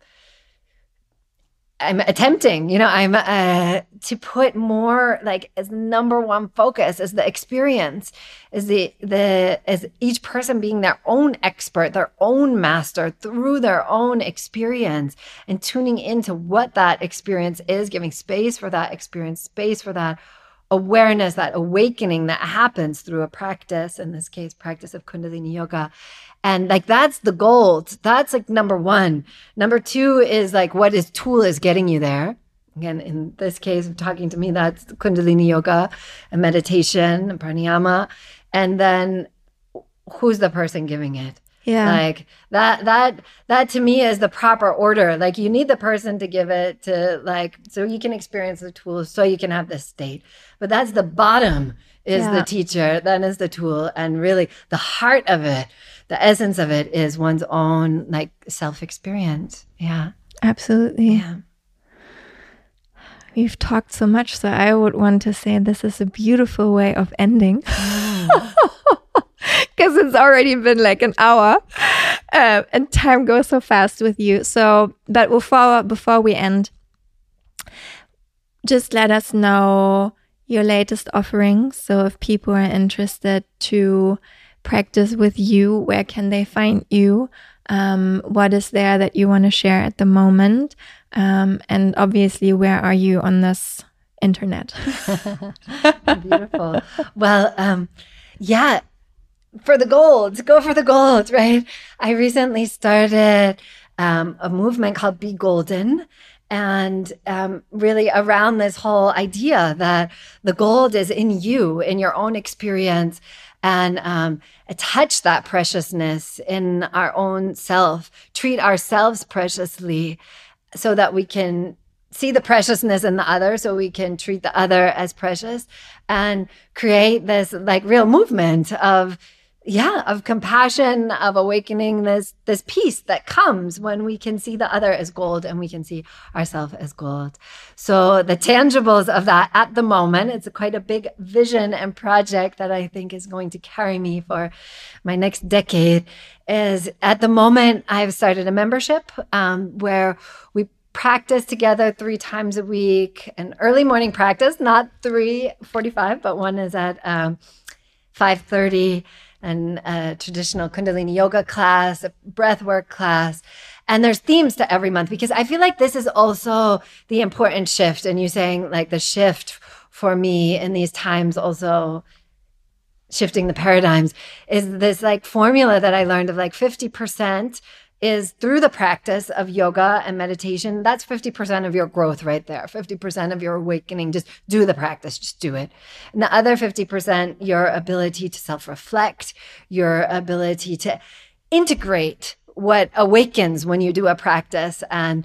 I'm attempting, you know, I'm uh, to put more like as number one focus as the experience, is the the as each person being their own expert, their own master through their own experience, and tuning into what that experience is, giving space for that experience, space for that awareness, that awakening that happens through a practice, in this case, practice of Kundalini Yoga. And like that's the gold. That's like number one. Number two is like what is tool is getting you there. Again, in this case of talking to me, that's Kundalini Yoga and meditation and pranayama. And then who's the person giving it? yeah Like that that that to me is the proper order. Like you need the person to give it to like so you can experience the tools, so you can have this state. But that's the bottom is Yeah. the teacher, then is the tool. And really the heart of it, the essence of it is one's own like self-experience. Yeah. absolutely Yeah. we've talked so much so i would want to say this is a beautiful way of ending because it's already been like an hour uh, and time goes so fast with you so but before before we end just let us know your latest offerings so if people are interested to practice with you where can they find you um, what is there that you want to share at the moment um, and obviously where are you on this internet Beautiful. well, um, yeah, for the gold, go for the gold, right? I recently started um, a movement called Be Golden. And um, really around this whole idea that the gold is in you, in your own experience, and um, touch that preciousness in our own self, treat ourselves preciously so that we can see the preciousness in the other so we can treat the other as precious and create this like real movement of yeah of compassion of awakening this this peace that comes when we can see the other as gold and we can see ourselves as gold. So the tangibles of that at the moment it's quite a big vision and project that i think is going to carry me for my next decade is at the moment i've started a membership um, where we practice together three times a week, an early morning practice, not 3.45, but one is at um, 5.30 and a traditional Kundalini yoga class, a breathwork class. And there's themes to every month because I feel like this is also the important shift. And you saying like the shift for me in these times also shifting the paradigms is this like formula that I learned of like 50% is through the practice of yoga and meditation. That's 50% of your growth right there. 50% of your awakening. Just do the practice, just do it. And the other 50%, your ability to self reflect, your ability to integrate what awakens when you do a practice and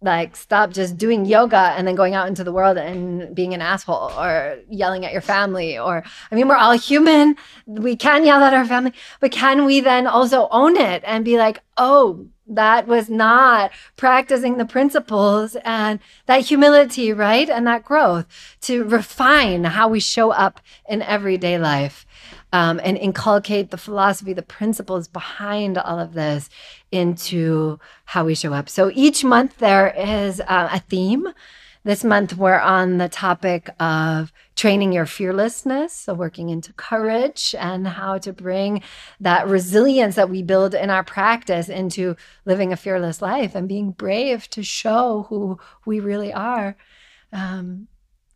like stop just doing yoga and then going out into the world and being an asshole or yelling at your family or i mean we're all human. We can yell at our family but can we then also own it and be like oh that was not practicing the principles and that humility right? And that growth to refine how we show up in everyday life um, and inculcate the philosophy, the principles behind all of this into how we show up. So each month there is uh, a theme. This month we're on the topic of training your fearlessness, so working into courage and how to bring that resilience that we build in our practice into living a fearless life and being brave to show who we really are. Um,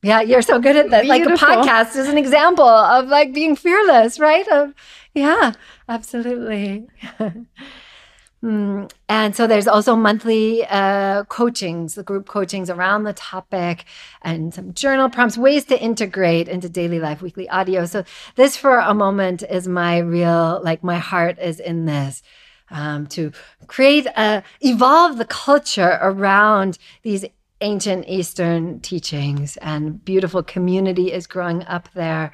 yeah, you're so good at that. Beautiful. Like a podcast is an example of like being fearless, right? Of yeah, absolutely. mm. And so there's also monthly uh, coachings, the group coachings around the topic, and some journal prompts, ways to integrate into daily life, weekly audio. So this, for a moment, is my real like my heart is in this. Um, to create a evolve the culture around these ancient Eastern teachings, and beautiful community is growing up there.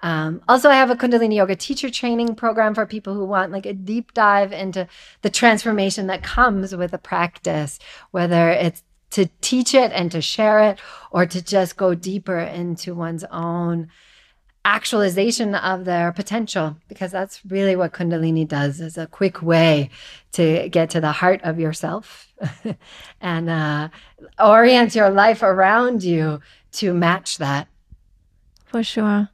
Um, also, I have a Kundalini Yoga teacher training program for people who want like a deep dive into the transformation that comes with a practice, whether it's to teach it and to share it, or to just go deeper into one's own actualization of their potential because that's really what kundalini does is a quick way to get to the heart of yourself and uh, orient your life around you to match that. For sure.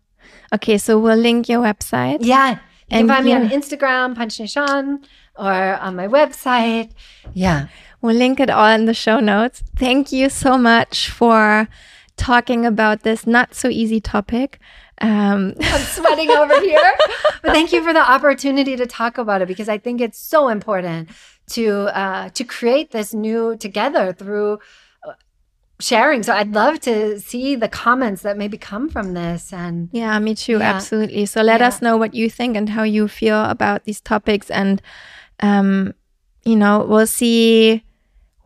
Okay so we'll link your website. Yeah you and can find yeah. me on instagram panchnishan or on my website. Yeah. We'll link it all in the show notes. Thank you so much for talking about this not so easy topic um, I'm sweating over here. But thank you for the opportunity to talk about it because I think it's so important to uh, to create this new together through uh, sharing. So I'd love to see the comments that maybe come from this. And yeah, me too. Yeah. Absolutely. So let yeah. us know what you think and how you feel about these topics, and um, you know, we'll see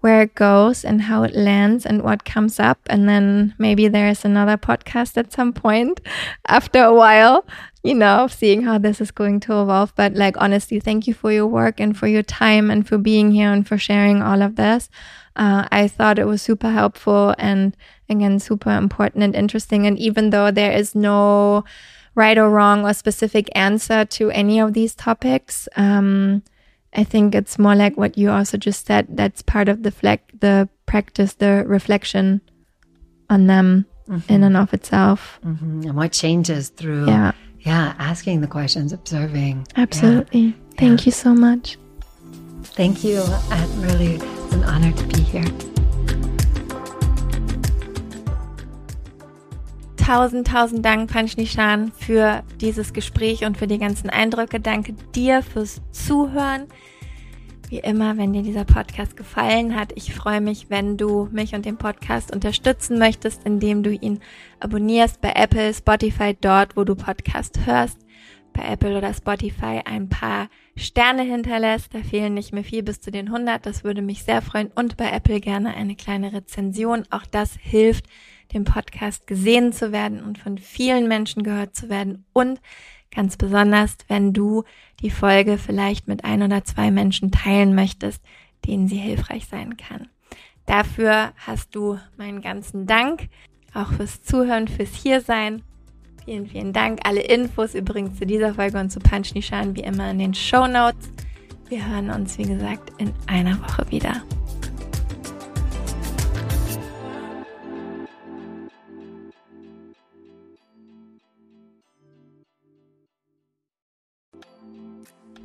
where it goes and how it lands and what comes up. And then maybe there's another podcast at some point after a while, you know, seeing how this is going to evolve. But like, honestly, thank you for your work and for your time and for being here and for sharing all of this. Uh, I thought it was super helpful and again, super important and interesting. And even though there is no right or wrong or specific answer to any of these topics, um, I think it's more like what you also just said. That's part of the flag, the practice, the reflection on them mm-hmm. in and of itself. Mm-hmm. And what changes through, yeah, yeah, asking the questions, observing. Absolutely. Yeah. Thank yeah. you so much. Thank you. It really is an honor to be here. Tausend, tausend Dank, Panchnishan, für dieses Gespräch und für die ganzen Eindrücke. Danke dir fürs Zuhören. Wie immer, wenn dir dieser Podcast gefallen hat, ich freue mich, wenn du mich und den Podcast unterstützen möchtest, indem du ihn abonnierst bei Apple, Spotify, dort, wo du Podcast hörst. Bei Apple oder Spotify ein paar Sterne hinterlässt. Da fehlen nicht mehr viel bis zu den 100. Das würde mich sehr freuen. Und bei Apple gerne eine kleine Rezension. Auch das hilft, dem Podcast gesehen zu werden und von vielen Menschen gehört zu werden und ganz besonders, wenn du die Folge vielleicht mit ein oder zwei Menschen teilen möchtest, denen sie hilfreich sein kann. Dafür hast du meinen ganzen Dank, auch fürs Zuhören, fürs Hiersein. Vielen, vielen Dank. Alle Infos übrigens zu dieser Folge und zu Punch Nishan wie immer in den Show Notes. Wir hören uns, wie gesagt, in einer Woche wieder.